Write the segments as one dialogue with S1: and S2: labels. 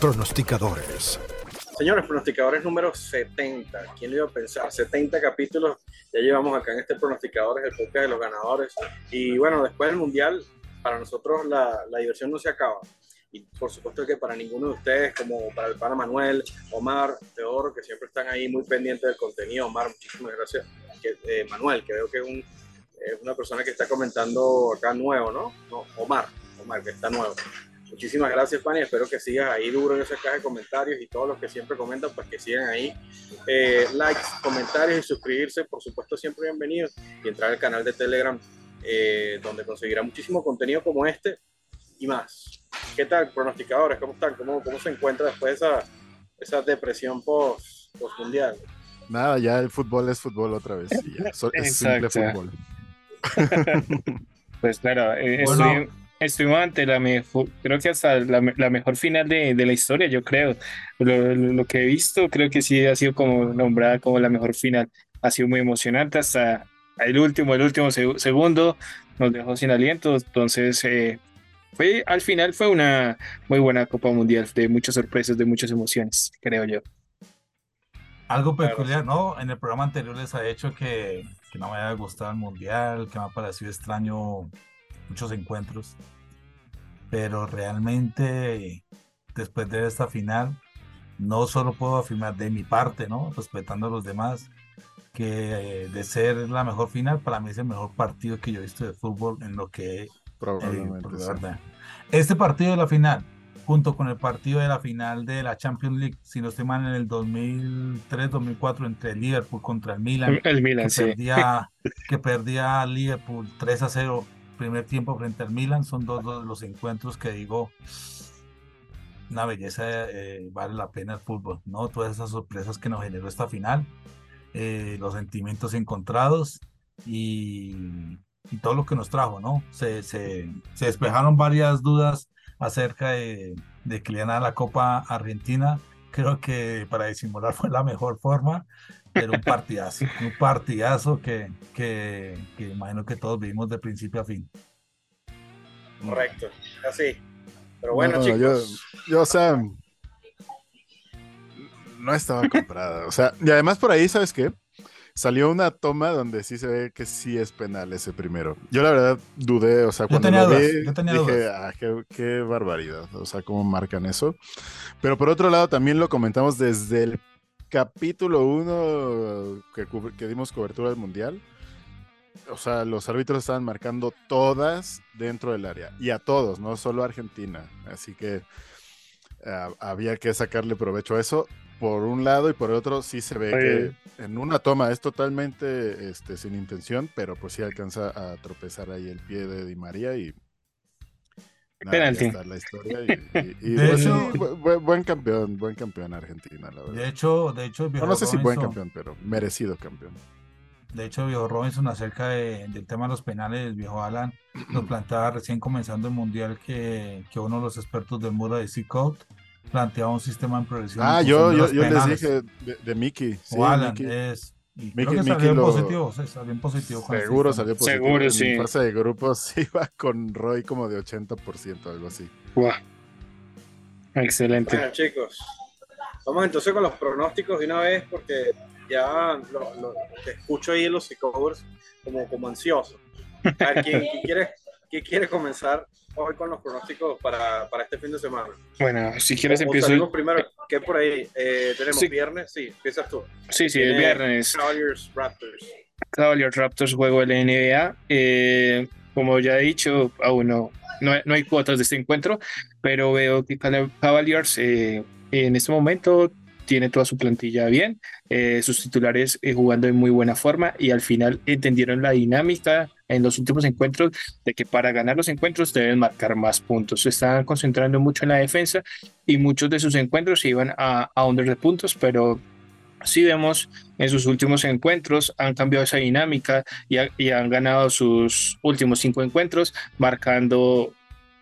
S1: pronosticadores.
S2: Señores, pronosticadores número 70. ¿Quién lo iba a pensar? 70 capítulos ya llevamos acá en este pronosticadores, el podcast de los ganadores. Y bueno, después del Mundial, para nosotros la, la diversión no se acaba. Y por supuesto que para ninguno de ustedes, como para el pana Manuel, Omar, Teodoro, que siempre están ahí muy pendientes del contenido. Omar, muchísimas gracias. Que, eh, Manuel, que veo que es un, eh, una persona que está comentando acá nuevo, ¿no? No, Omar, Omar, que está nuevo. Muchísimas gracias, Fanny. Espero que sigas ahí duro en esa caja de comentarios y todos los que siempre comentan, pues que sigan ahí. Eh, likes, comentarios y suscribirse, por supuesto, siempre bienvenidos. Y entrar al canal de Telegram, eh, donde conseguirá muchísimo contenido como este y más. ¿Qué tal, pronosticadores? ¿Cómo están? ¿Cómo, cómo se encuentra después de esa, esa depresión post, post mundial?
S3: Nada, ya el fútbol es fútbol otra vez. Ya, es simple fútbol.
S4: pues claro, eh, bueno estuvimos ante la mejor, creo que hasta la, mejor final de, la historia, yo creo. Lo, que he visto, creo que sí ha sido como nombrada como la mejor final. Ha sido muy emocionante hasta el último, el último segundo nos dejó sin aliento. Entonces, eh, fue, al final fue una muy buena Copa Mundial de muchas sorpresas, de muchas emociones, creo yo.
S5: Algo peculiar, ¿no? En el programa anterior les ha hecho que, que no me haya gustado el Mundial, que me ha parecido extraño muchos encuentros, pero realmente después de esta final, no solo puedo afirmar de mi parte, ¿no? Respetando a los demás, que eh, de ser la mejor final, para mí es el mejor partido que yo he visto de fútbol en lo que he
S3: Probablemente.
S5: Este partido de la final, junto con el partido de la final de la Champions League, si no estoy mal, en el 2003-2004 entre Liverpool contra el Milan.
S4: El Milan,
S5: que
S4: sí.
S5: Perdía, que perdía Liverpool 3 a 0 primer tiempo frente al Milan. Son dos de los encuentros que digo, una belleza, eh, vale la pena el fútbol, ¿no? Todas esas sorpresas que nos generó esta final, eh, los sentimientos encontrados y, todo lo que nos trajo, ¿no? Se, se, se despejaron varias dudas acerca de, de que le ganara la Copa Argentina. Creo que para disimular fue la mejor forma pero un partidazo, un partidazo que, que, que, imagino que todos vivimos de principio a fin.
S2: Correcto, así. Pero bueno, chicos.
S3: Yo, yo, o sea, no estaba comprada. O sea, y además por ahí, ¿sabes qué? Salió una toma donde sí se ve que sí es penal ese primero. Yo la verdad dudé, o sea, cuando lo vi, dije, ah, qué, qué, barbaridad, o sea, cómo marcan eso. Pero por otro lado, también lo comentamos desde el capítulo 1 que, que, dimos cobertura del Mundial, o sea, los árbitros estaban marcando todas dentro del área y a todos, no solo a Argentina. Así que había que sacarle provecho a eso. Por un lado y por el otro sí se ve Oye. que en una toma es totalmente este, sin intención, pero pues sí alcanza a tropezar ahí el pie de Di María y
S4: penalti.
S3: La historia y, y, y de hecho, buen, buen, campeón, buen campeón Argentina, la verdad.
S5: De hecho, de hecho,
S3: no, no, sé Robinson, si buen campeón, pero merecido campeón.
S5: De hecho, viejo Robinson, acerca de, del tema de los penales, viejo Alan nos planteaba recién comenzando el mundial que, que uno de los expertos del muro de C-Code planteaba un sistema en progresión.
S3: Ah, yo, yo, yo les dije de, de Mickey.
S5: Sí, o Alan, Mickey. es y Mickey, creo que salió lo... positivo, sí, salió en positivo.
S3: Seguro salió positivo.
S4: Seguro,
S3: en
S4: sí.
S3: En fase de grupos iba con Roy como de 80%, algo así.
S4: Wow. Excelente.
S2: Bueno, chicos, vamos entonces con los pronósticos de una vez porque ya lo, lo te escucho ahí en los psicólogos como, como ansioso. A ver, ¿quién, quién, quiere, ¿quién quiere comenzar hoy con los pronósticos para, para este fin de semana?
S4: Bueno, si quieres
S2: o,
S4: empiezo.
S2: O primero, ¿qué por ahí? Eh, ¿Tenemos sí. viernes? Sí, empiezas tú.
S4: Sí, sí, el viernes.
S2: Cavaliers Raptors.
S4: Cavaliers Raptors, juego de la NBA. Eh, como ya he dicho, aún no, no, no, hay cuotas de este encuentro, pero veo que Cavaliers eh, en este momento tiene toda su plantilla bien, eh, sus titulares eh, jugando en muy buena forma y al final entendieron la dinámica en los últimos encuentros de que para ganar los encuentros deben marcar más puntos. Se están concentrando mucho en la defensa y muchos de sus encuentros se iban a, a under de puntos, pero si vemos en sus últimos encuentros han cambiado esa dinámica y, ha, y han ganado sus últimos cinco encuentros marcando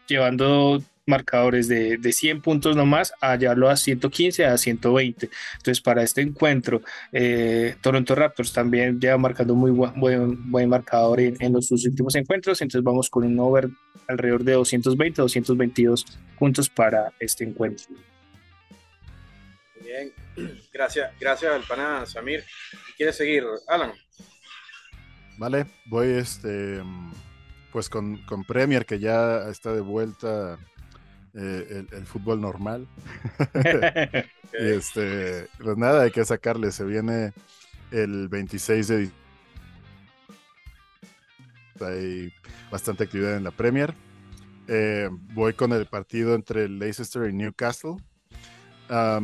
S4: llevando marcadores de, de 100 puntos nomás a llevarlo a 115 a 120 entonces para este encuentro eh, Toronto Raptors también lleva marcando muy buen, buen, marcador en, en, los sus últimos encuentros entonces vamos con un over alrededor de 220 222 puntos para este encuentro
S2: Bien, gracias, gracias al pana Samir. ¿Quieres seguir, Alan?
S3: Vale, voy este pues con, con Premier que ya está de vuelta eh, el, fútbol normal. y este, pues nada, hay que sacarle, se viene el 26 de hay bastante actividad en la Premier. Eh, voy con el partido entre Leicester y Newcastle. a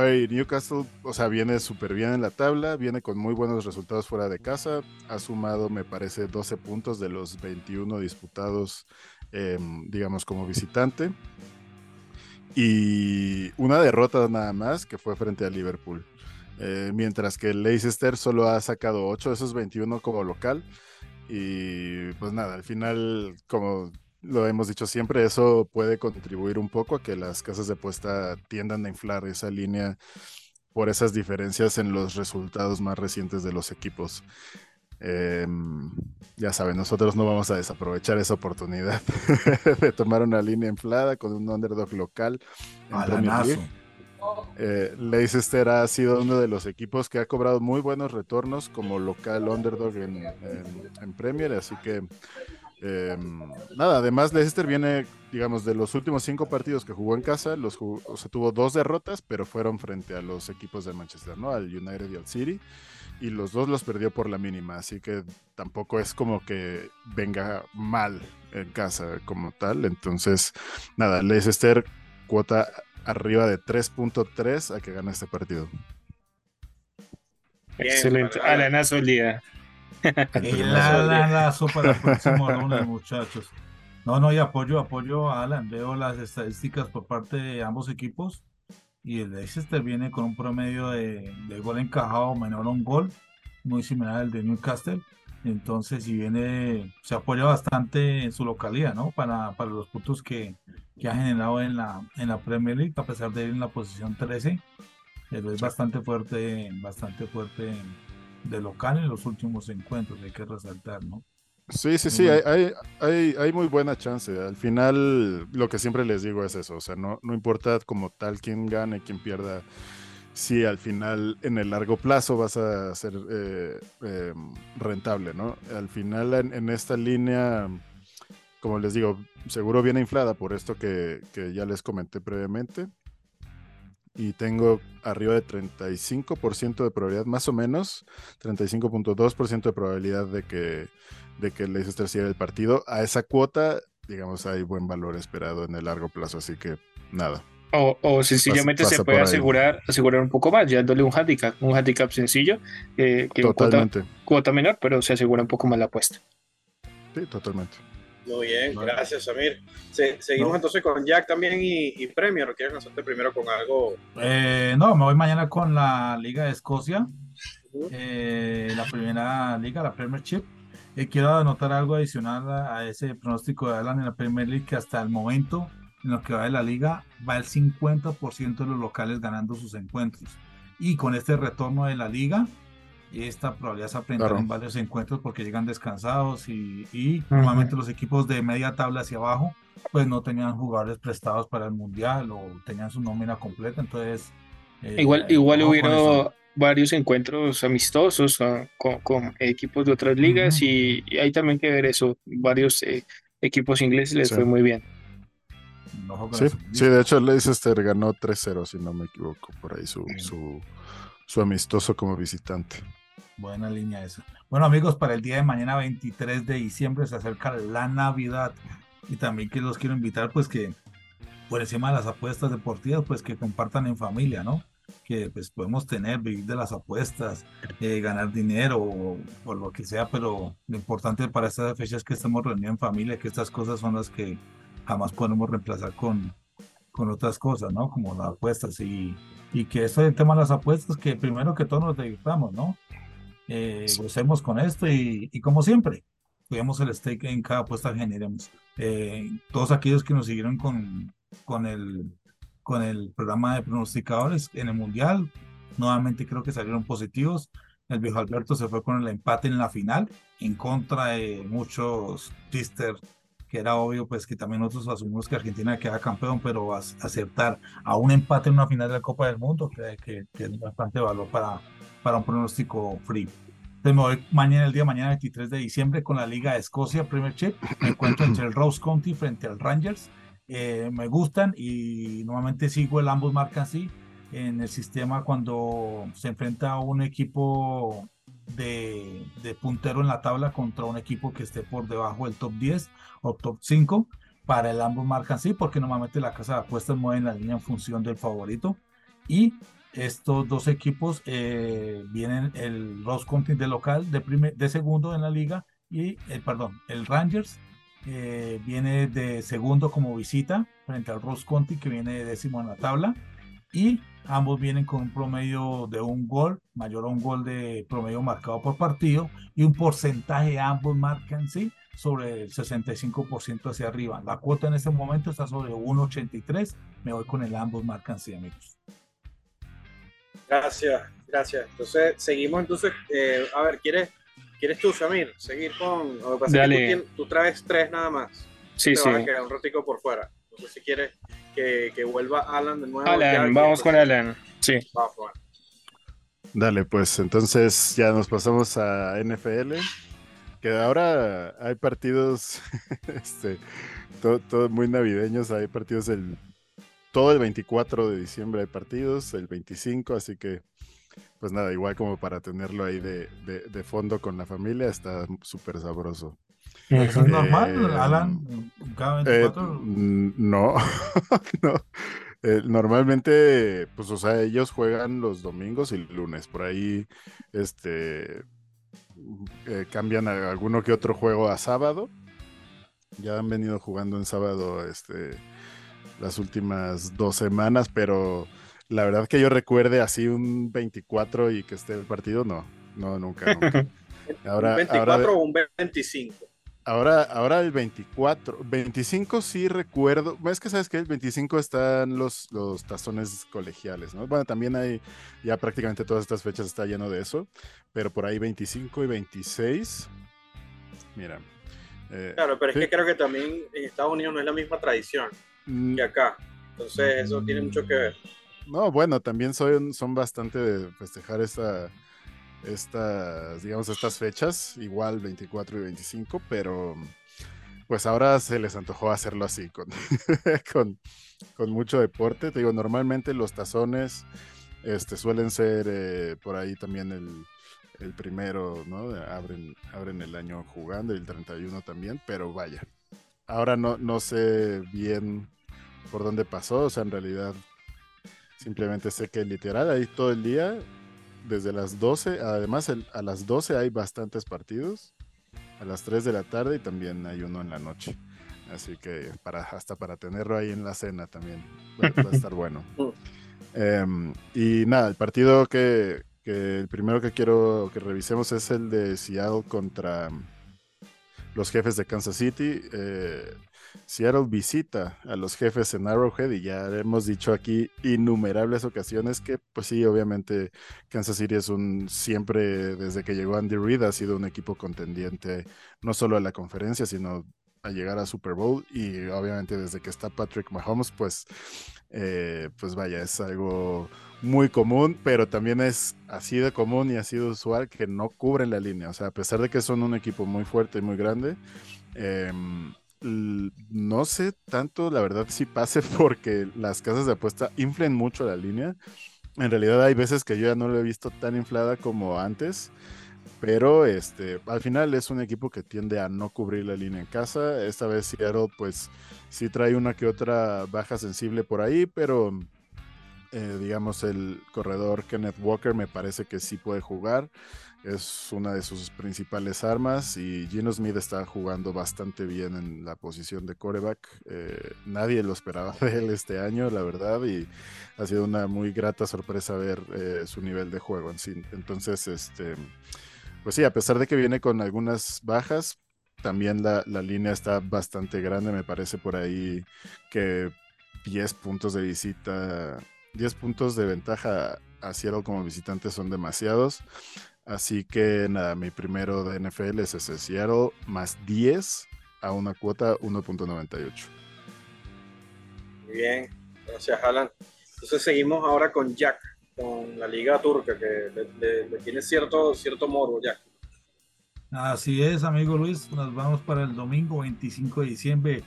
S3: ver, Newcastle, o sea, viene súper bien en la tabla, viene con muy buenos resultados fuera de casa. Ha sumado, me parece, 12 puntos de los 21 disputados, em, digamos, como visitante. Y una derrota nada más, que fue frente a Liverpool. Eh, mientras que Leicester solo ha sacado 8 de esos 21 como local. Y pues nada, al final, como lo hemos dicho siempre, eso puede contribuir un poco a que las casas de apuesta tiendan a inflar esa línea por esas diferencias en los resultados más recientes de los equipos. Em, ya saben, nosotros no vamos a desaprovechar esa oportunidad de tomar una línea inflada con un underdog local en. Eh, Leicester ha sido uno de los equipos que ha cobrado muy buenos retornos como local underdog en, Premier, así que em, nada, además Leicester viene, digamos, de los últimos cinco partidos que jugó en casa, los o sea, tuvo dos derrotas, pero fueron frente a los equipos de Manchester, ¿no? Al United y al City, y los dos los perdió por la mínima, así que tampoco es como que venga mal en casa como tal, entonces, nada, Leicester cuota arriba de 3.3 a que gane este partido.
S4: Excelente. Alanazo el día.
S5: El alanazo para el próximo lunes, muchachos. No, no, y apoyo, apoyo a Alan. Veo las estadísticas por parte de ambos equipos y el Leicester viene con un promedio de, gol encajado menor a un gol, muy similar al de Newcastle. Entonces, si viene, se apoya bastante en su localidad, ¿no? Para, para los puntos que, que ha generado en la, en la Premier League, a pesar de ir en la posición 13, pero es bastante fuerte, bastante fuerte de local en los últimos encuentros, hay que resaltar, ¿no?
S3: Sí, sí, sí, hay, hay, hay, muy buena chance. Al final, lo que siempre les digo es eso, o sea, no, no importa como tal quién gane, quién pierda, si al final en el largo plazo vas a ser eh, em, rentable, ¿no? Al final en, esta línea, como les digo, seguro viene inflada por esto que, ya les comenté previamente. Y tengo arriba de 35% de probabilidad, más o menos, 35.2% de probabilidad de que, de que Leicester siga el partido. A esa cuota, digamos, hay buen valor esperado en el largo plazo, así que nada,
S4: o, sencillamente se puede asegurar, asegurar un poco más, dándole un handicap, un handicap sencillo, que
S3: totalmente.
S4: Cuota, menor, pero se asegura un poco más la apuesta.
S3: Sí, totalmente.
S2: Muy bien, gracias, Samir. seguimos entonces con Jack también y, y Premier. ¿Quieres hacerte primero con algo?
S5: Eh, no, me voy mañana con la Liga de Escocia, eh, la primera liga, la Premiership. Y quiero anotar algo adicional a, a ese pronóstico de Alan en la Premier League que hasta el momento en lo que va de la liga, va el 50% de los locales ganando sus encuentros. Y con este retorno de la liga, esta probabilidad se aprenderá en varios encuentros porque llegan descansados y, y normalmente los equipos de media tabla hacia abajo pues no tenían jugadores prestados para el mundial o tenían su nómina completa, entonces...
S4: Eh, igual igual hubo varios encuentros amistosos ah, con, equipos de otras ligas y, hay también que ver eso, varios eh, equipos ingleses les fue muy bien.
S3: Sí, sí, de hecho Leicester ganó 3-0, si no me equivoco, por ahí su, su, amistoso como visitante.
S5: Buena línea esa. Bueno amigos, para el día de mañana 23 de diciembre se acerca la Navidad y también que los quiero invitar pues que por encima de las apuestas deportivas pues que compartan en familia, ¿no? Que pues podemos tener, vivir de las apuestas, eh, ganar dinero o, o, lo que sea, pero lo importante para estas fechas es que estemos reunidos en familia, que estas cosas son las que jamás podemos reemplazar con, con otras cosas, ¿no? Como las apuestas y, y que esto del tema de las apuestas, que primero que todo nos dedicamos, ¿no? Eh, con esto y, y como siempre, cuidemos el stake en cada apuesta que generemos. Eh, todos aquellos que nos siguieron con, con, el, con el programa de pronosticadores en el Mundial, nuevamente creo que salieron positivos. El viejo Alberto se fue con el empate en la final en contra de muchos tisters que era obvio pues que también nosotros asumimos que Argentina queda campeón, pero aceptar a un empate en una final de la Copa del Mundo que, que, que es bastante valor para, para un pronóstico frío. Entonces me voy mañana, el día mañana 23 de diciembre con la Liga de Escocia Premier Chip. Me encuentro entre el Rose County frente al Rangers. Eh, me gustan y normalmente sigo el ambos marcan así en el sistema cuando se enfrenta a un equipo de, puntero en la tabla contra un equipo que esté por debajo del top 10 o top 5. Para el ambos marcan sí, porque normalmente la casa de apuestas mueve la línea en función del favorito. Y estos dos equipos eh, vienen el Rose County de local, de, de segundo en la liga, y el, perdón, el Rangers eh, viene de segundo como visita frente al Rose County que viene de décimo en la tabla y ambos vienen con un promedio de un gol, mayor a un gol de promedio marcado por partido y un porcentaje ambos marcan sí sobre el 65% hacia arriba. La cuota en este momento está sobre 1.83. Me voy con el ambos marcan sí, amigos.
S2: Gracias, gracias. Entonces, seguimos entonces. Eh, a ver, ¿quieres, ¿quieres tú, Samir, seguir con... tú, traes tres nada más.
S4: Sí, sí.
S2: Vas a quedar un ratico por fuera. No sé si quieres que, que vuelva Alan de nuevo.
S4: Alan, vamos con Alan. Sí.
S2: Vamos, bueno.
S3: Dale, pues entonces ya nos pasamos a NFL. Que ahora hay partidos, este, todo, muy navideños. Hay partidos el todo el 24 de diciembre hay partidos, el 25, así que pues nada, igual como para tenerlo ahí de, de, fondo con la familia, está súper sabroso.
S5: ¿Eso es normal, eh, Alan? ¿Cada 24?
S3: Eh, no, no. Eh, normalmente, pues, o sea, ellos juegan los domingos y lunes. Por ahí, este, cambian alguno que otro juego a sábado. Ya han venido jugando en sábado, este, las últimas dos semanas, pero la verdad que yo recuerde así un 24 y que esté el partido, no, no, nunca, nunca.
S2: Ahora, ¿Un 24 o un 25?
S3: Ahora, ahora el 24, 25 sí recuerdo, es que sabes que el 25 están los, los tazones colegiales, ¿no? Bueno, también hay, ya prácticamente todas estas fechas está lleno de eso, pero por ahí 25 y 26, mira.
S2: Eh, claro, pero es que creo que también en Estados Unidos no es la misma tradición. Mm. que acá. Entonces eso tiene mucho que ver.
S3: No, bueno, también son, son bastante de festejar esta, estas, digamos, estas fechas, igual 24 y 25, pero pues ahora se les antojó hacerlo así, con, con, con mucho deporte. Te digo, normalmente los tazones este, suelen ser eh, por ahí también el, el primero, ¿no? Abren, abren el año jugando y el 31 también, pero vaya. Ahora no, no sé bien por dónde pasó, o sea, en realidad simplemente sé que literal ahí todo el día, desde las 12, además a las 12 hay bastantes partidos, a las 3 de la tarde y también hay uno en la noche. Así que para, hasta para tenerlo ahí en la cena también va, a estar bueno. Em, y nada, el partido que, que, el primero que quiero que revisemos es el de Seattle contra los jefes de Kansas City. Eh, Seattle visita a los jefes en Arrowhead y ya hemos dicho aquí innumerables ocasiones que, pues sí, obviamente Kansas City es un siempre, desde que llegó Andy Reid, ha sido un equipo contendiente no solo a la conferencia, sino a llegar a Super Bowl y obviamente desde que está Patrick Mahomes, pues, eh, pues vaya, es algo muy común, pero también es así de común y así de usual que no cubren la línea. O sea, a pesar de que son un equipo muy fuerte y muy grande, eh, no sé tanto, la verdad, si pase porque las casas de apuesta inflen mucho la línea. En realidad hay veces que yo ya no lo he visto tan inflada como antes. Pero este, al final es un equipo que tiende a no cubrir la línea en casa. Esta vez Seattle, pues sí trae una que otra baja sensible por ahí, pero eh, digamos el corredor Kenneth Walker me parece que sí puede jugar es una de sus principales armas y Gino Smith está jugando bastante bien en la posición de coreback. Eh, nadie lo esperaba de él este año, la verdad, y ha sido una muy grata sorpresa ver eh, su nivel de juego en sí. Entonces, este, pues sí, a pesar de que viene con algunas bajas, también la, la línea está bastante grande, me parece por ahí que 10 puntos de visita, 10 puntos de ventaja a Seattle como visitante son demasiados. Así que nada, mi primero de NFL es ese Seattle más 10 a una cuota 1.98.
S2: Muy bien, gracias Alan. Entonces seguimos ahora con Jack, con la liga turca, que le, tiene cierto, cierto morbo, Jack.
S5: Así es, amigo Luis, nos vamos para el domingo 25 de diciembre.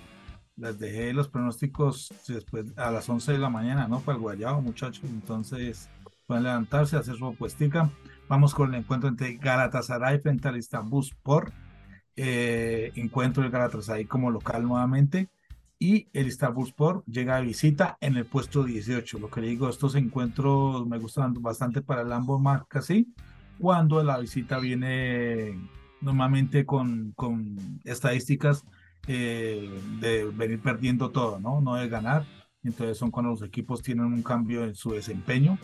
S5: Les dejé los pronósticos después a las 11 de la mañana, ¿no? Para el guayabo, muchachos. Entonces, pueden levantarse, hacer su apuestica. Vamos con el encuentro entre Galatasaray frente al Istanbul Sport. Eh, encuentro el Galatasaray como local nuevamente y el Istanbul Sport llega de visita en el puesto 18. Lo que le digo, estos encuentros me gustan bastante para el ambos marcas, ¿sí? Cuando la visita viene normalmente con, con estadísticas eh, de venir perdiendo todo, ¿no? No de ganar. Entonces son cuando los equipos tienen un cambio en su desempeño.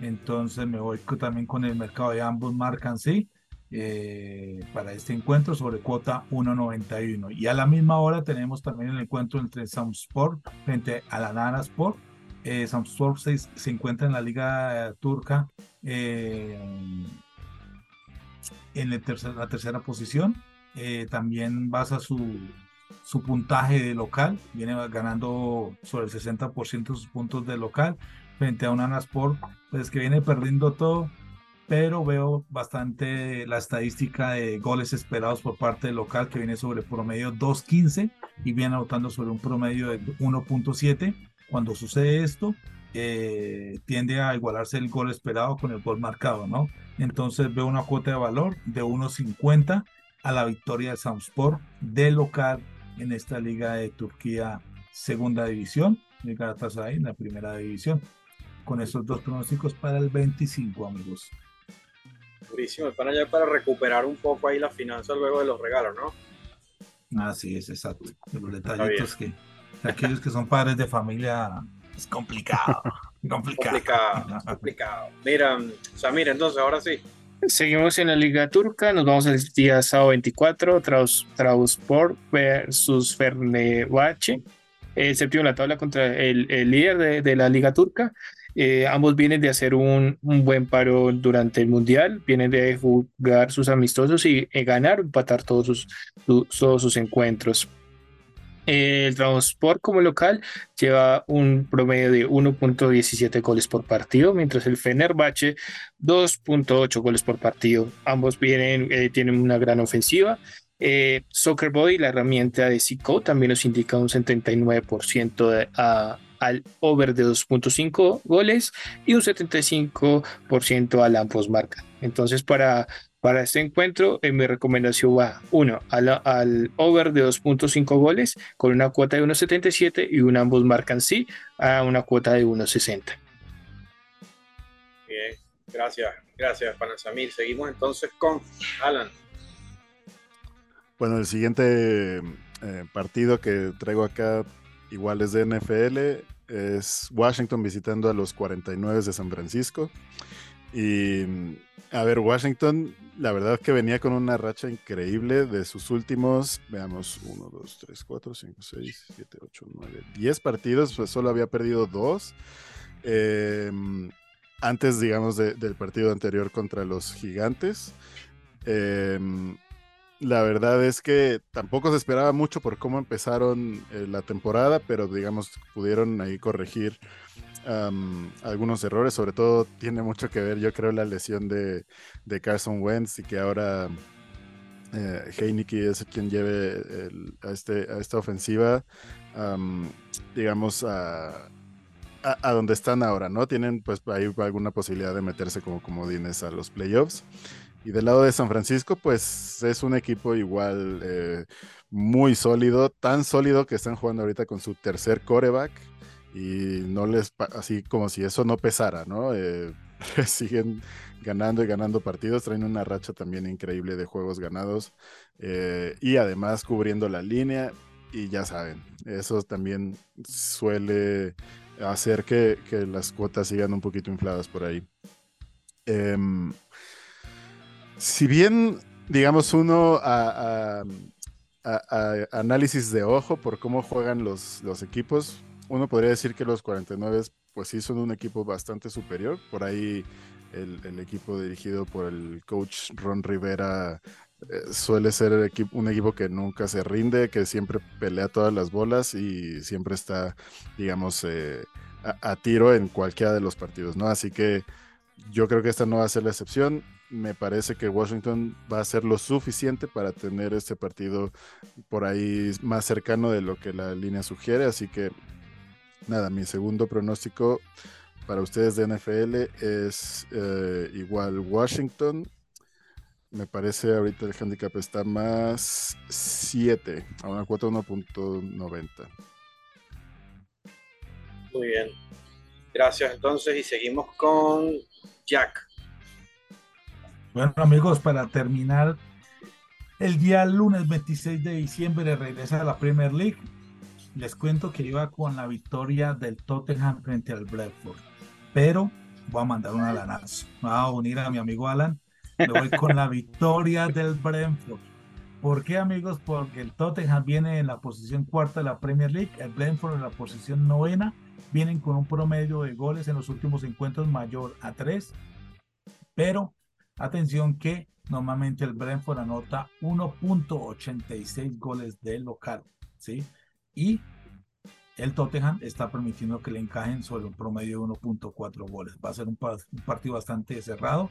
S5: Entonces me voy también con el mercado de ambos marcan sí eh, para este encuentro sobre cuota 1.91. Y a la misma hora tenemos también el encuentro entre Samsport frente a la Nana Sport. Eh, Samsport se, se, encuentra en la liga turca eh, en el tercer, la tercera posición. Eh, también basa su, su puntaje de local, viene ganando sobre el 60% de sus puntos de local frente a un Anasport, pues que viene perdiendo todo, pero veo bastante la estadística de goles esperados por parte del local que viene sobre promedio 2.15 y viene anotando sobre un promedio de 1.7. Cuando sucede esto, eh, tiende a igualarse el gol esperado con el gol marcado, ¿no? Entonces veo una cuota de valor de 1.50 a la victoria de Samspor de local en esta liga de Turquía segunda división, de Galatasaray en la primera división. Con esos dos pronósticos para el 25, amigos.
S2: Durísimo, para allá para recuperar un poco ahí la finanza luego de los regalos, ¿no?
S5: Así es, exacto. los detallitos que aquellos que son padres de familia es complicado. complicado.
S2: Complicado, Mira, Samir, entonces ahora sí.
S4: Seguimos en la Liga Turca, nos vamos al día sábado 24, Trausport versus Fernebache, el séptimo en la tabla contra el, líder de, la Liga Turca. Eh, ambos vienen de hacer un, buen paro durante el Mundial, vienen de jugar sus amistosos y ganar o empatar todos sus, todos sus encuentros. El Transport como local lleva un promedio de 1.17 goles por partido, mientras el Fenerbahce 2.8 goles por partido. Ambos eh, tienen una gran ofensiva. Eh, Soccer Body, la herramienta de Zico, también nos indica un 79% al over de 2.5 goles y un 75% al ambos marca. Entonces, para para este encuentro, en mi recomendación va, uno, al, over de 2.5 goles con una cuota de 1.77 y un ambos marcan sí a una cuota de 1.60.
S2: Bien, gracias, gracias, Panasamir. Seguimos entonces con Alan.
S3: Bueno, el siguiente eh, partido que traigo acá, igual es de NFL, es Washington visitando a los 49 de San Francisco. Y a ver, Washington, la verdad que venía con una racha increíble de sus últimos, veamos, 1, 2, 3, 4, 5, 6, 7, 8, 9, 10 partidos, pues solo había perdido dos. Em, antes, digamos, del partido anterior contra los gigantes. Em, la verdad es que tampoco se esperaba mucho por cómo empezaron eh, la temporada, pero digamos, pudieron ahí corregir algunos errores, sobre todo tiene mucho que ver, yo creo, la lesión de, Carson Wentz y que ahora eh, es quien lleve a, este, a esta ofensiva, digamos, a, a, donde están ahora, ¿no? Tienen pues ahí alguna posibilidad de meterse como comodines a los playoffs. Y del lado de San Francisco, pues es un equipo igual eh, muy sólido, tan sólido que están jugando ahorita con su tercer coreback y no les, así como si eso no pesara, ¿no? Eh, siguen ganando y ganando partidos, traen una racha también increíble de juegos ganados eh, y además cubriendo la línea y ya saben, eso también suele hacer que, las cuotas sigan un poquito infladas por ahí. Em, si bien, digamos, uno a, análisis de ojo por cómo juegan los, los equipos, uno podría decir que los 49 pues sí son un equipo bastante superior. Por ahí el, equipo dirigido por el coach Ron Rivera eh, suele ser un equipo que nunca se rinde, que siempre pelea todas las bolas y siempre está, digamos, eh, a, tiro en cualquiera de los partidos, ¿no? Así que yo creo que esta no va a ser la excepción. Me parece que Washington va a ser lo suficiente para tener este partido por ahí más cercano de lo que la línea sugiere. Así que, nada, mi segundo pronóstico para ustedes de NFL es eh, igual Washington. Me parece ahorita el handicap está más 7, a una cuota 1.90.
S2: Muy bien. Gracias entonces y seguimos con Jack.
S5: Bueno amigos, para terminar, el día lunes 26 de diciembre regresa a la Premier League. Les cuento que iba con la victoria del Tottenham frente al Bradford, pero voy a mandar una lanazo. Me voy a unir a mi amigo Alan. Me voy con la victoria del Brentford. ¿Por qué amigos? Porque el Tottenham viene en la posición cuarta de la Premier League, el Brentford en la posición novena vienen con un promedio de goles en los últimos encuentros mayor a 3, pero atención que normalmente el Brentford anota 1.86 goles de local, ¿sí? Y el Tottenham está permitiendo que le encajen sobre un promedio de 1.4 goles. Va a ser un, partido bastante cerrado.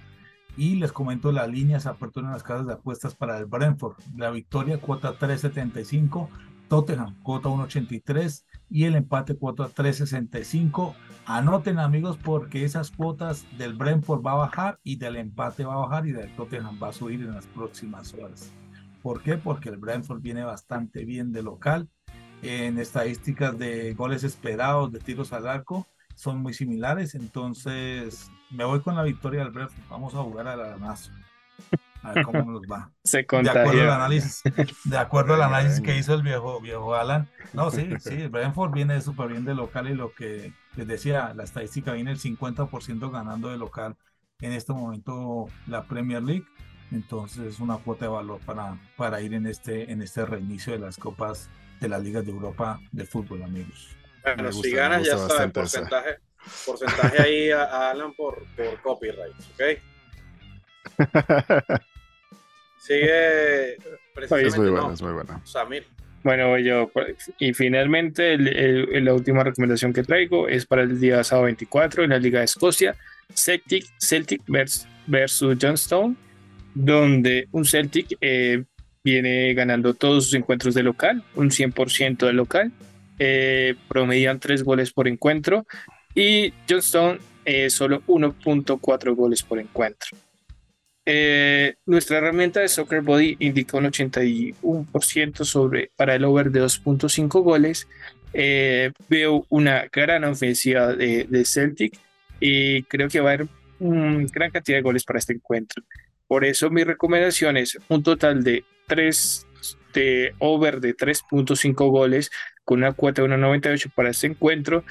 S5: Y les comento las líneas apertura en las casas de apuestas para el Brentford. La victoria cuota 3.75, Tottenham cuota 1.83 y el empate cuota 3.65. Anoten amigos porque esas cuotas del Brentford va a bajar y del empate va a bajar y del Tottenham va a subir en las próximas horas. ¿Por qué? Porque el Brentford viene bastante bien de local. En estadísticas de goles esperados, de tiros al arco, son muy similares. Entonces me voy con la victoria del Brentford. Vamos a jugar a la nazo. A ver cómo nos va.
S4: Se
S5: de acuerdo al análisis, de acuerdo al análisis que hizo el viejo, viejo Alan. No, sí, sí, Brentford viene súper bien de local y lo que les decía, la estadística viene el 50% ganando de local en este momento la Premier League. Entonces es una cuota de valor para, para ir en este, en este reinicio de las copas de las ligas de Europa de fútbol, amigos.
S2: Bueno, si ganas ya sabes, porcentaje, porcentaje ahí a, Alan por, por copyright, ¿ok? Sigue
S3: es muy bueno, es muy bueno.
S2: Samir.
S4: Bueno, yo, y finalmente la última recomendación que traigo es para el día sábado 24 en la Liga de Escocia, Celtic, Celtic versus Johnstone, donde un Celtic eh, viene ganando todos sus encuentros de local, un 100% de local, eh, promedian tres goles por encuentro y Johnstone eh, solo 1.4 goles por encuentro. Eh, nuestra herramienta de Soccer Body indica un 81% sobre, para el over de 2.5 goles. Eh, veo una gran ofensiva de, Celtic y creo que va a haber una gran cantidad de goles para este encuentro. Por eso mi recomendación es un total de 3 de over de 3.5 goles con una cuota de 1.98 para este encuentro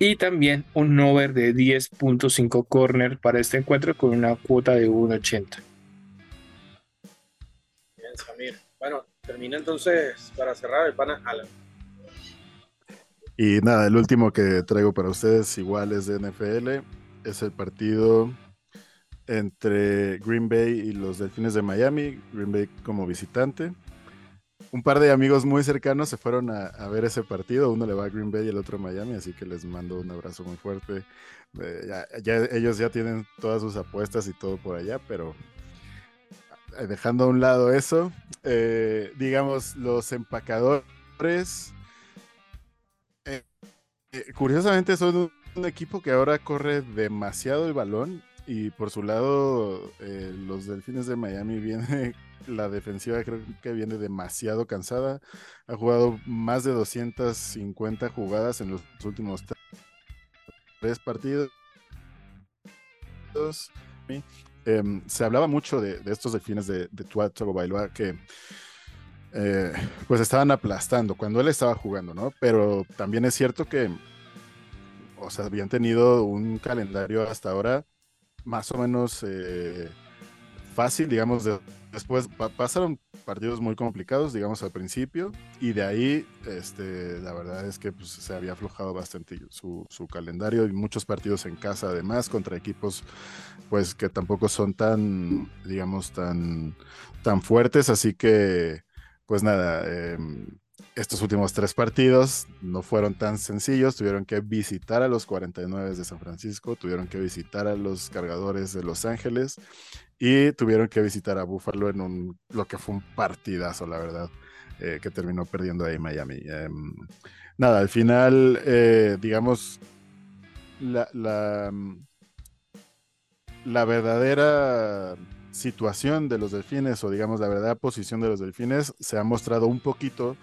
S4: y también un over de 10.5 corner para este encuentro con una cuota de 1.80.
S2: Bien, Samir. Bueno, termina entonces para cerrar el pana Alan.
S3: Y nada, el último que traigo para ustedes, igual es de NFL, es el partido entre Green Bay y los Delfines de Miami, Green Bay como visitante un par de amigos muy cercanos se fueron a, ver ese partido. Uno le va a Green Bay y el otro a Miami, así que les mando un abrazo muy fuerte. Eh, ya, ellos ya tienen todas sus apuestas y todo por allá, pero eh, dejando a un lado eso, eh, digamos, los empacadores, curiosamente son un, equipo que ahora corre demasiado el balón y por su lado los Delfines de Miami vienen la defensiva creo que viene demasiado cansada. Ha jugado más de 250 jugadas en los últimos tres partidos. Em, se hablaba mucho de, estos delfines de, de Tua Bailoa que eh, pues estaban aplastando cuando él estaba jugando, ¿no? Pero también es cierto que, o sea, habían tenido un calendario hasta ahora más o menos eh, fácil, digamos, de, después pasaron partidos muy complicados, digamos, al principio, y de ahí, este, la verdad es que pues, se había aflojado bastante su, su, calendario y muchos partidos en casa, además, contra equipos, pues, que tampoco son tan, digamos, tan, tan fuertes, así que, pues nada, eh, estos últimos tres partidos no fueron tan sencillos, tuvieron que visitar a los 49 de San Francisco, tuvieron que visitar a los cargadores de Los Ángeles y tuvieron que visitar a Buffalo en un, lo que fue un partidazo, la verdad, eh, que terminó perdiendo ahí Miami. Em, nada, al final, eh, digamos, la, la, la verdadera situación de los delfines o digamos la verdadera posición de los delfines se ha mostrado un poquito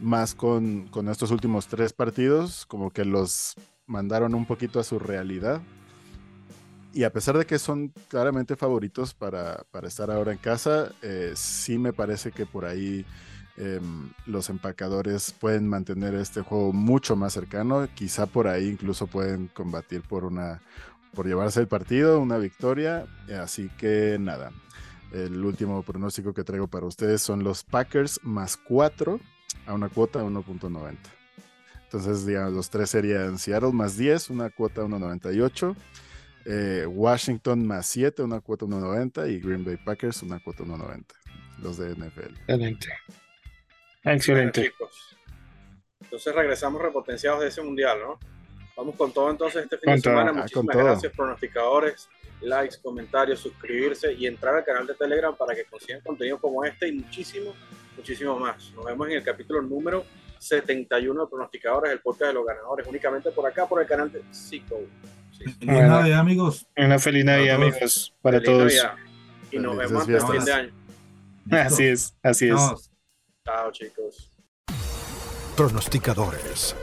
S3: más con, con estos últimos tres partidos, como que los mandaron un poquito a su realidad. Y a pesar de que son claramente favoritos para, para estar ahora en casa, eh, sí me parece que por ahí em, los empacadores pueden mantener este juego mucho más cercano. Quizá por ahí incluso pueden combatir por una por llevarse el partido, una victoria. Así que nada, el último pronóstico que traigo para ustedes son los Packers más 4 a una cuota de 1.90. Entonces, digamos, los tres serían Seattle más 10, una cuota 1.98. Eh, Washington más 7, una cuota 1.90. Y Green Bay Packers, una cuota 1.90. Los de NFL.
S4: Excelente. Excelente.
S2: entonces regresamos repotenciados de ese mundial, ¿no? Vamos con todo entonces este fin de semana. Ah, Muchísimas gracias, pronosticadores. Likes, comentarios, suscribirse y entrar al canal de Telegram para que consigan contenido como este y muchísimo muchísimo más. Nos vemos en el capítulo número 71 de Pronosticadores, el podcast de los ganadores, únicamente por acá, por el canal de Cico.
S5: Feliz Navidad, amigos.
S4: Una feliz Navidad, amigos, para todos.
S2: Y nos vemos hasta el fin de año.
S4: Así es, así es.
S2: Chao, chicos.
S1: Pronosticadores